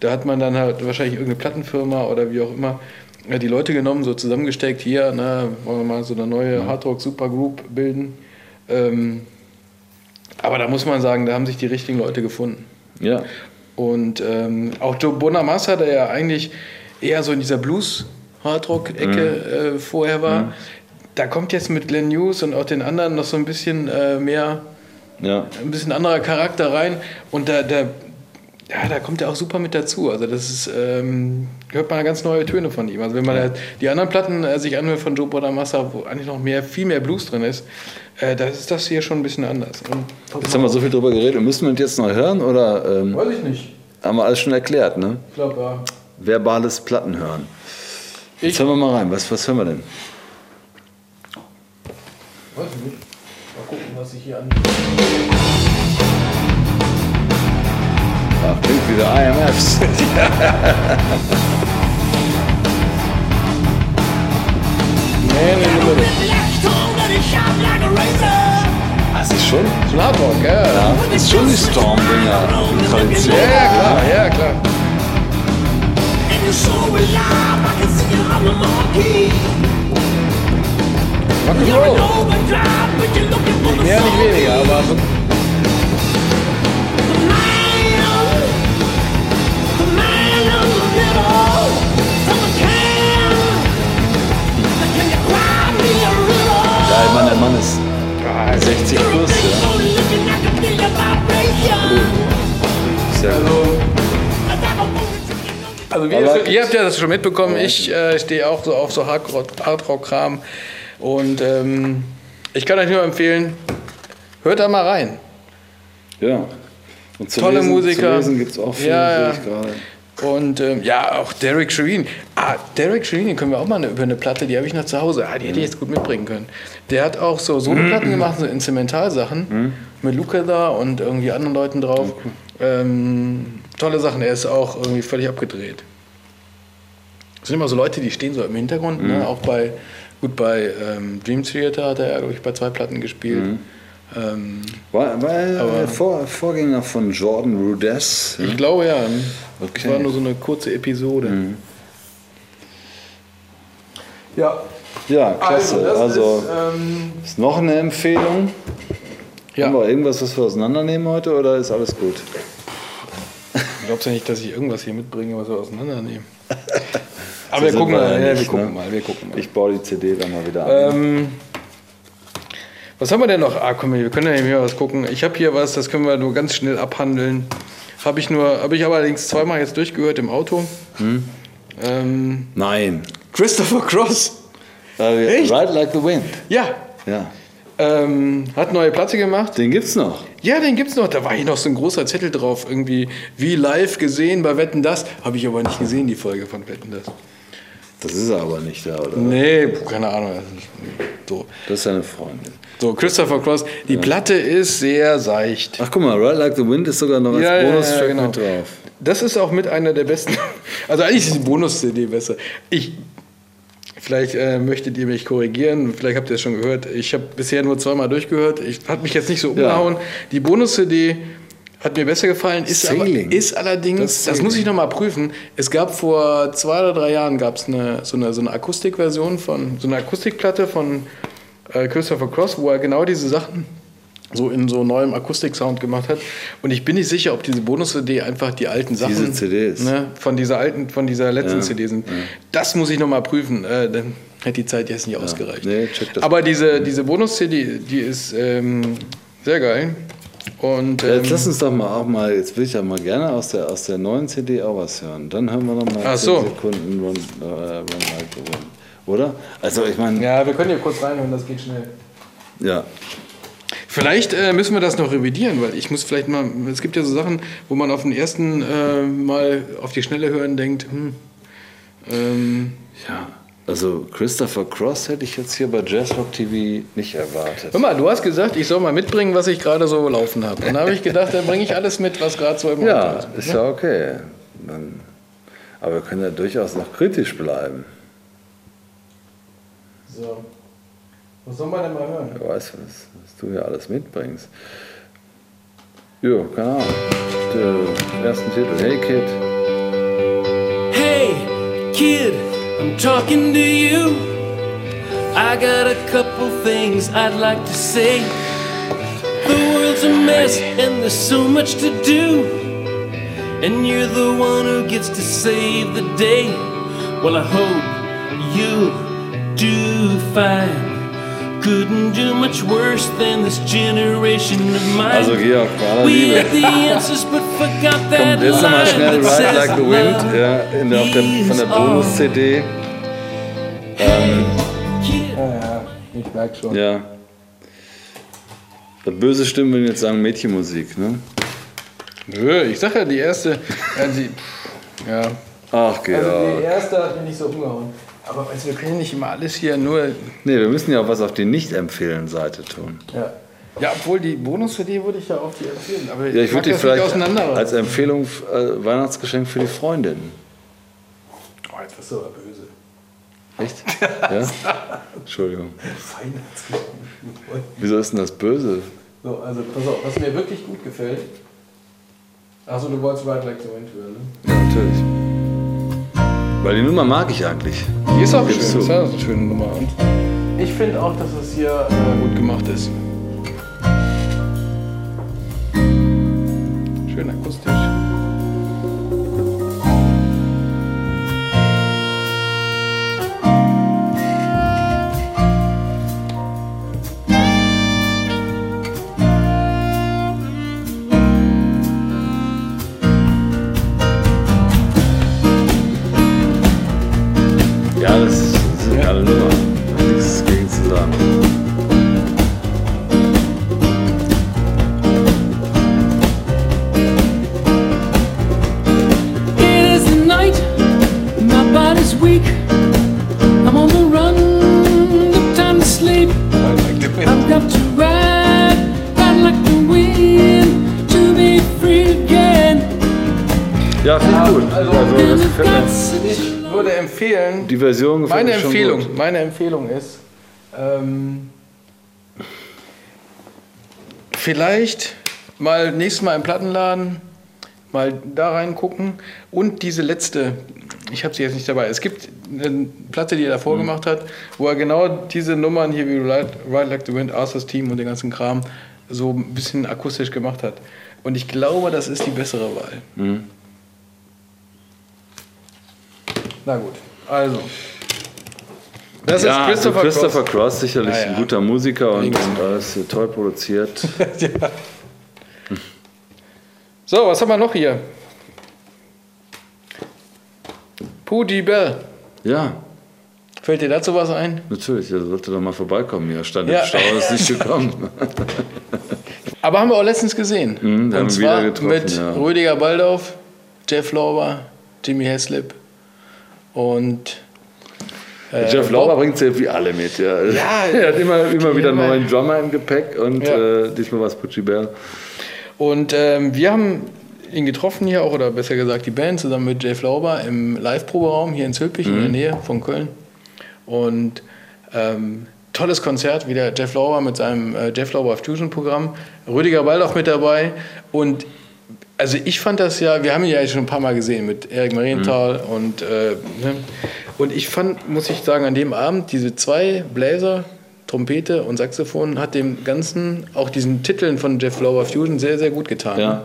Da hat man dann halt wahrscheinlich irgendeine Plattenfirma oder wie auch immer äh, die Leute genommen, so zusammengesteckt, hier, ne, wollen wir mal so eine neue Hardrock Supergroup bilden. Ähm, aber da muss man sagen, da haben sich die richtigen Leute gefunden. Ja. Und ähm, auch Joe Bonamassa, der ja eigentlich eher so in dieser Blues-Hardrock-Ecke äh, vorher war, da kommt jetzt mit Glenn Hughes und auch den anderen noch so ein bisschen äh, mehr, Ja. ein bisschen anderer Charakter rein. Und da, da, ja, da kommt er auch super mit dazu. Also das ist, ähm, hört man ganz neue Töne von ihm. Also wenn man halt die anderen Platten äh, sich anhört von Joe Bonamassa, wo eigentlich noch mehr, viel mehr Blues drin ist, äh, da ist das hier schon ein bisschen anders. Und, Jetzt haben wir so viel drüber geredet. Müssen wir das jetzt noch hören oder ähm, Weiß ich nicht. haben wir alles schon erklärt, ne? Ich glaube, ja. Verbales Platten hören. Jetzt Ich- hören wir mal rein. Was, was hören wir denn? Weiß ich nicht. Mal gucken, was ich hier an. Klingt wie der IMFs. Man in the Middle. Das ist schon, Hardrock, ja. Ja, das ist schon die Stormbringer-Tradition. ja, klar, ja, klar. Rock'n'Roll. Mehr, nicht weniger, aber Ich meine, der Mann ist 60 plus, ja. Ist ja Also ihr, ihr habt ja das schon mitbekommen, ich äh, stehe auch so auf so Hardrock- Hardrock-Kram und ähm, ich kann euch nur empfehlen, hört da mal rein. ja. Und zu Tolle lesen, Musiker. Zu lesen gibt es auch viel, Ja, ja. gerade. Und ähm, ja, auch Derek Shereen. Ah, Derek Shereen, können wir auch mal eine, über eine Platte, die habe ich noch zu Hause. Ah, die hätte ich jetzt gut mitbringen können. Der hat auch so Soloplatten gemacht, so Instrumentalsachen mit Luca da und irgendwie anderen Leuten drauf. Ähm, tolle Sachen. Er ist auch irgendwie völlig abgedreht. Das sind immer so Leute, die stehen so im Hintergrund, ne? auch bei, gut bei ähm, Dream Theater hat er, glaube ich, bei zwei Platten gespielt. Ähm, War, war Vor, Vorgänger von Jordan Rudess? ich glaube ja. Das Okay. war nur so eine kurze Episode. Ja, Ja, klasse. das Also, ist, ähm, ist noch eine Empfehlung. ja. Haben wir irgendwas, was wir auseinandernehmen heute oder ist alles gut? Glaubst du nicht, dass ich irgendwas hier mitbringe, was wir auseinandernehmen? (laughs) Aber So wir gucken wir mal, ja ja, wir nicht, gucken ne? mal, wir gucken mal. Ich baue die CD dann mal wieder an. Ähm, was haben wir denn noch? Ah, komm, wir können ja hier was gucken. Ich habe hier was, das können wir nur ganz schnell abhandeln. Habe ich nur, habe ich aber allerdings zweimal jetzt durchgehört im Auto. Hm? Ähm, Nein. Christopher Cross. Äh, Echt? Ride Like the Wind. Ja. Ja. Ähm, hat neue Platte gemacht. Den gibt's noch. Ja, den gibt's noch. Da war hier noch so ein großer Zettel drauf. Irgendwie wie live gesehen bei Wetten das. Habe ich aber nicht gesehen, die Folge von Wetten das. Das ist er aber nicht da, oder? Nee, keine Ahnung. So, Das ist seine Freundin. so Christopher Cross. Die Platte ist sehr seicht. Ach guck mal, Ride Like the Wind ist sogar noch als Ja, ja, ja, Bonustrack genau. mit drauf. Das ist auch mit einer der besten. (laughs) Also eigentlich ist die Bonus-CD besser. Ich. Vielleicht äh, möchtet ihr mich korrigieren, vielleicht habt ihr es schon gehört. Ich habe bisher nur zweimal durchgehört. Ich hat mich jetzt nicht so umgehauen. Die Bonus-CD Hat mir besser gefallen, ist, aber, ist allerdings, Das das, muss ich nochmal prüfen. Es gab vor zwei oder drei Jahren gab's eine, so, eine, so eine Akustikversion von, so eine Akustikplatte von äh, Christopher Cross, wo er genau diese Sachen so in so neuem Akustiksound gemacht hat. Und ich bin nicht sicher, ob diese Bonus-CD einfach die alten Sachen Diese CDs. Ne, von dieser alten, von dieser letzten Ja, CD sind. Das muss ich nochmal prüfen. Äh, dann hätte die Zeit jetzt nicht ausgereicht. nee, Aber diese, diese Bonus-CD, die ist ähm, sehr geil. Und ähm, Jetzt lass uns doch mal auch mal, jetzt will ich ja mal gerne aus der, aus der neuen CD auch was hören. Dann hören wir noch mal Ach 10 so. Sekunden Run, äh, Run Like the Wind. Oder? Also ich meine, ja, wir können hier kurz reinhören, das geht schnell. ja. Vielleicht äh, müssen wir das noch revidieren, weil ich muss vielleicht mal, es gibt ja so Sachen, wo man auf den ersten äh, Mal auf die Schnelle hören denkt, hm, ähm, Ja. Also Christopher Cross hätte ich jetzt hier bei Jazzrock TV nicht erwartet. hör mal, du hast gesagt, ich soll mal mitbringen, was ich gerade so laufen habe. Und da habe ich gedacht, dann bringe ich alles mit, was gerade so im Ja, Auto ist ja okay. Dann, aber wir können ja durchaus noch kritisch bleiben. So. Was soll man denn mal hören? Wer weiß, was, was du hier alles mitbringst. Ja, keine Ahnung. Der ersten Titel, Hey Kid. Hey, kid, I'm talking to you. I got a couple things I'd like to say. The world's a mess and there's so much to do. And you're the one who gets to save the day. Well, I hope you do fine. Also Georg, bei aller We Liebe. had the answers but forgot that Kommt jetzt nochmal line schnell that Ride Like the Wind ja, in der, auf der, von der. Bonus-CD. Ähm. Ja, ja, ich merke schon. ja. Böse Stimmen würden jetzt sagen Mädchenmusik, ne? Nö, ich sag ja, die erste, ja, die, ja. Ach, Also die Georg. erste hat mich nicht so umgehauen. Aber also, wir können ja nicht immer alles hier nur. Nee, wir müssen ja auch was auf die Nicht-Empfehlen-Seite tun. Ja, ja obwohl die Bonus-CD würde ich ja auch dir empfehlen. Aber Ja, ich würde die vielleicht als Empfehlung äh, Weihnachtsgeschenk für die Freundin. oh, jetzt bist du aber böse. Echt? (laughs) Ja? Entschuldigung. Weihnachtsgeschenk. Wieso ist denn das böse? So, also pass auf, was mir wirklich gut gefällt. Achso, du wolltest Ride Like the Wind hören, ne? Ja, natürlich. Weil die Nummer mag ich eigentlich. Die ist auch schön, das ist ja eine schöne Nummer. Und ich finde auch, dass es hier äh, gut gemacht ist. Schön akustisch. Meine Empfehlung, meine Empfehlung ist, ähm, vielleicht mal nächstes Mal im Plattenladen mal da reingucken und diese letzte, ich habe sie jetzt nicht dabei, es gibt eine Platte, die er davor gemacht hat, wo er genau diese Nummern hier wie Ride, Ride Like the Wind, Arthur's Team und den ganzen Kram so ein bisschen akustisch gemacht hat. Und ich glaube, das ist die bessere Wahl. Na gut, also. Das ja, ist Christopher, also Christopher Cross. Cross, sicherlich Ja, ja. ein guter Musiker und, und alles toll produziert. (laughs) ja. So, was haben wir noch hier? Pootie Bell. Ja, Fällt dir dazu was ein? natürlich, er sollte doch mal vorbeikommen hier. Stand Ja. im Stau, ist nicht (laughs) gekommen. Aber haben wir auch letztens gesehen. Mhm, Und zwar wieder getroffen, mit ja. Rüdiger Baldauf, Jeff Lorber, Jimmy Heslip und äh, Jeff. Lauber bringt sehr wie alle mit. Ja. Ja, (laughs) er hat immer, immer wieder einen neuen Drummer im Gepäck und Ja. äh, diesmal war es Pucci Bell. Und ähm, wir haben ihn getroffen hier auch, oder besser gesagt die Band, zusammen mit Jeff Lauber im Live-Proberaum hier in Zülpich in der Nähe von Köln. Und ähm, tolles Konzert, wieder Jeff Lauber mit seinem äh, Jeff Lauber Fusion-Programm. Rüdiger Baldauf mit dabei. Und Also ich fand das ja, wir haben ihn ja schon ein paar Mal gesehen mit Erik Marienthal und, äh, ne? Und ich fand, muss ich sagen, an dem Abend diese zwei Bläser, Trompete und Saxophon hat dem Ganzen, auch diesen Titeln von Jeff Lower Fusion sehr, sehr gut getan. Ja,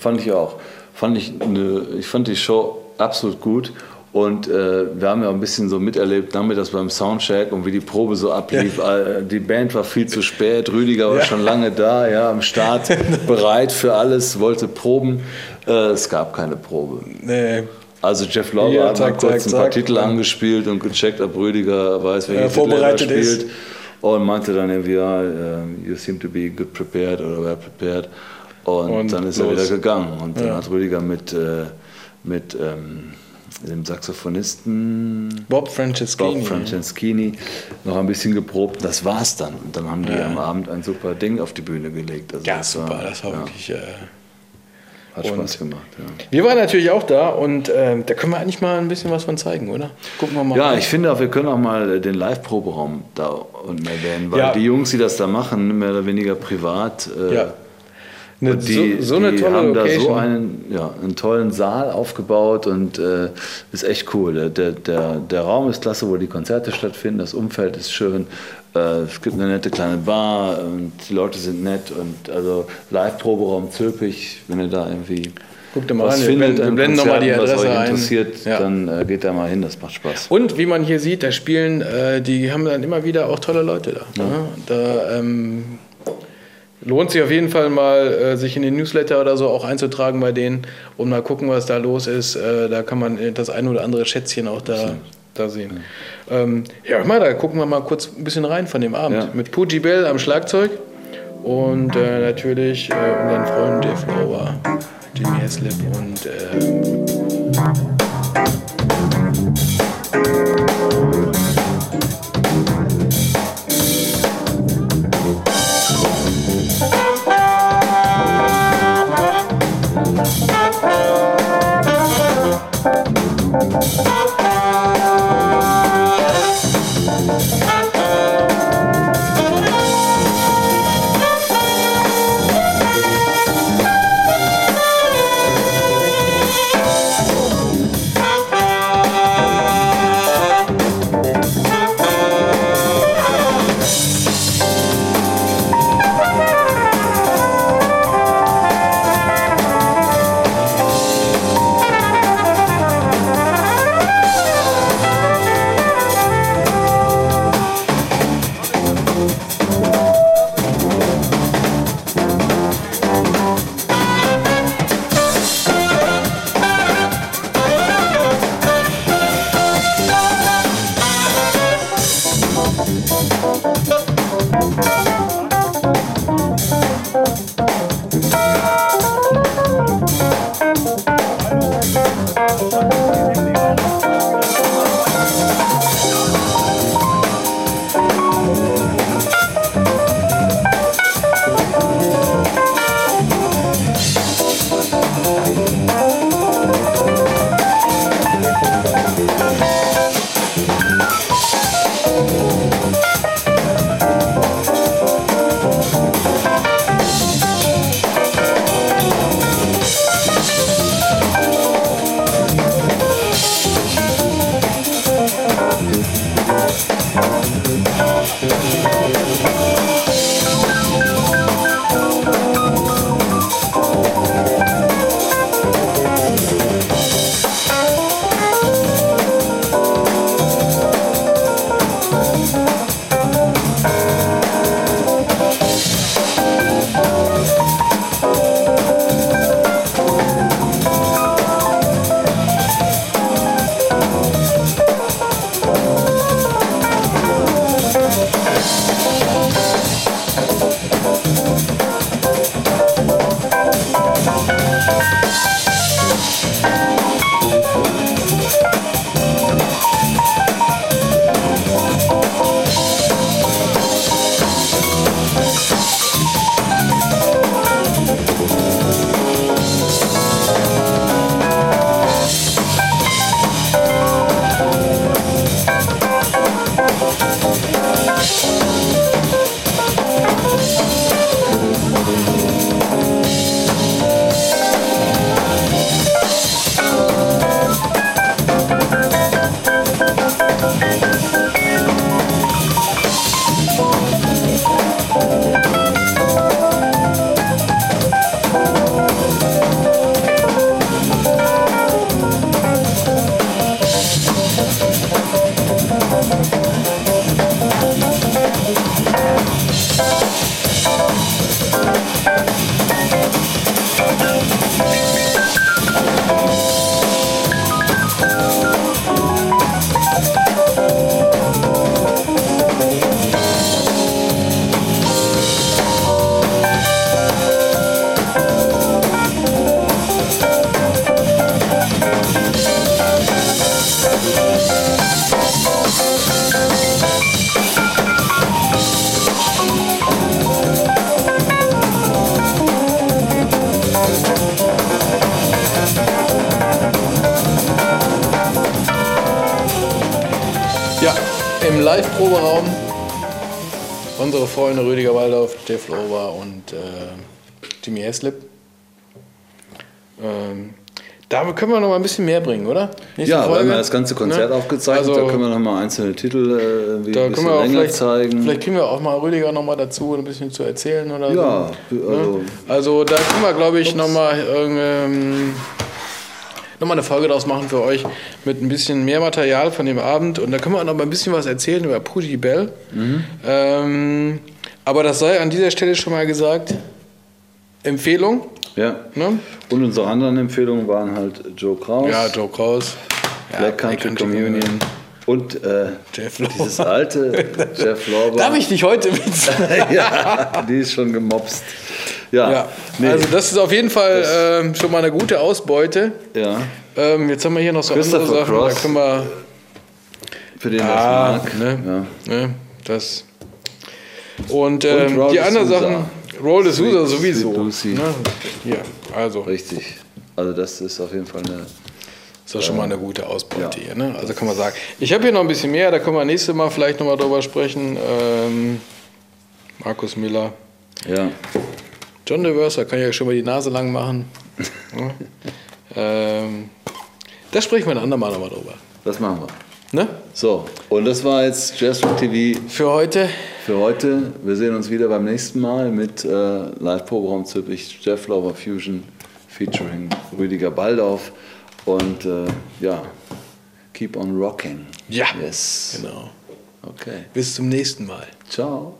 fand ich auch. Fand ich, eine, ich fand die Show absolut gut. Und äh, wir haben ja ein bisschen so miterlebt, nachmittags beim Soundcheck und wie die Probe so ablief. Äh, Die Band war viel zu spät, Rüdiger war schon lange da, ja, am Start, (laughs) bereit für alles, wollte proben. Äh, es gab keine Probe. Nee. Also Jeff Lauber Ja, hat mal zack, kurz zack, ein paar zack. Titel angespielt und gecheckt, ob Rüdiger weiß, welche Ja, Titel er spielt. ist. Und meinte dann irgendwie, ja, äh, you seem to be good prepared oder well prepared. Und, Und dann ist er los. wieder gegangen. Und dann Ja. hat Rüdiger mit, äh, mit ähm, dem Saxophonisten Bob Franceschini. Bob Franceschini noch ein bisschen geprobt. Das war's dann. Und dann haben die Ja. am Abend ein super Ding auf die Bühne gelegt. Also Ja, das super, das war wirklich. Äh, Hat Spaß gemacht. Ja. wir waren natürlich auch da und ähm, da können wir eigentlich mal ein bisschen was von zeigen, oder? Gucken wir mal. Ja, rein. ich finde auch, wir können auch mal äh, den Live-Proberaum da unten erwähnen, weil Ja. die Jungs, die das da machen, mehr oder weniger privat, äh, Ja. Eine, die, so, so eine die haben da Location. so einen, ja, einen tollen Saal aufgebaut und äh, ist echt cool. Der, der, der Raum ist klasse, wo die Konzerte stattfinden, das Umfeld ist schön. Äh, es gibt eine nette kleine Bar und die Leute sind nett und also Live-Proberaum Zülpich, wenn ihr da irgendwie Guckt mal was rein, wir findet, blenden- wir blenden nochmal die Konzerten, was Adresse euch ein. interessiert, Ja. dann äh, geht da mal hin, das macht Spaß. Und wie man hier sieht, da spielen, äh, die haben dann immer wieder auch tolle Leute da. Ne? Da ähm, lohnt sich auf jeden Fall mal, äh, sich in den Newsletter oder so auch einzutragen bei denen und mal gucken, was da los ist. Äh, da kann man das ein oder andere Schätzchen auch da, da sehen. Ähm, ja, mal, da gucken wir mal kurz ein bisschen rein von dem Abend. Ja. Mit Pooji Bell am Schlagzeug und äh, natürlich äh, unseren Freund Dave Lower, Jimmy Heslip und äh, Lover und äh, Jimmy Heslip. Ähm, da können wir noch mal ein bisschen mehr bringen, oder? Nächste Ja, wir haben Folge. ja das ganze Konzert Ne? aufgezeichnet, Also, da können wir nochmal einzelne Titel äh, da ein bisschen wir länger vielleicht, zeigen. vielleicht kriegen wir auch mal Rüdiger noch mal dazu, ein bisschen zu erzählen oder ja, so. also, Also da können wir, glaube ich, nochmal ähm, noch mal eine Folge draus machen für euch mit ein bisschen mehr Material von dem Abend. Und da können wir auch noch mal ein bisschen was erzählen über Pootie Bell. Ähm, aber das sei an dieser Stelle schon mal gesagt. Empfehlung. ja. Ne? Und unsere anderen Empfehlungen waren halt Joe Kraus, Ja, Joe Kraus. Black Country Communion und äh, Jeff dieses alte (laughs) Jeff Lorber. Darf ich dich heute mit? (laughs) ja, die ist schon gemobst. Ja, ja, nee, also das ist auf jeden Fall ähm, schon mal eine gute Ausbeute. ja, Ähm, jetzt haben wir hier noch so andere Sachen. Cross. Da können wir für den Ah, das mag. ne? Ja. Ne, das. Und, ähm, Roll die anderen. Sachen, Roll the Sousa sowieso. Ne? Hier, also, Richtig. Also das ist auf jeden Fall eine. ist doch schon mal eine gute Ausbeute ja. hier. Ne? Also kann man sagen. Ich habe hier noch ein bisschen mehr, da können wir nächstes Mal vielleicht nochmal drüber sprechen. Ähm, Markus Miller. Ja. John DeVers, da kann ich ja schon mal die Nase lang machen. Ja. (laughs) ähm, da sprechen wir ein andermal nochmal drüber. Das machen wir. Ne? So, und das war jetzt Jazzrock TV Für heute. für heute. Wir sehen uns wieder beim nächsten Mal mit äh, Live-Programm Züppich Jeff Lover Fusion featuring Rüdiger Baldauf. Und äh, ja, keep on rocking. Ja. Yes. Genau. Okay. Bis zum nächsten Mal. Ciao.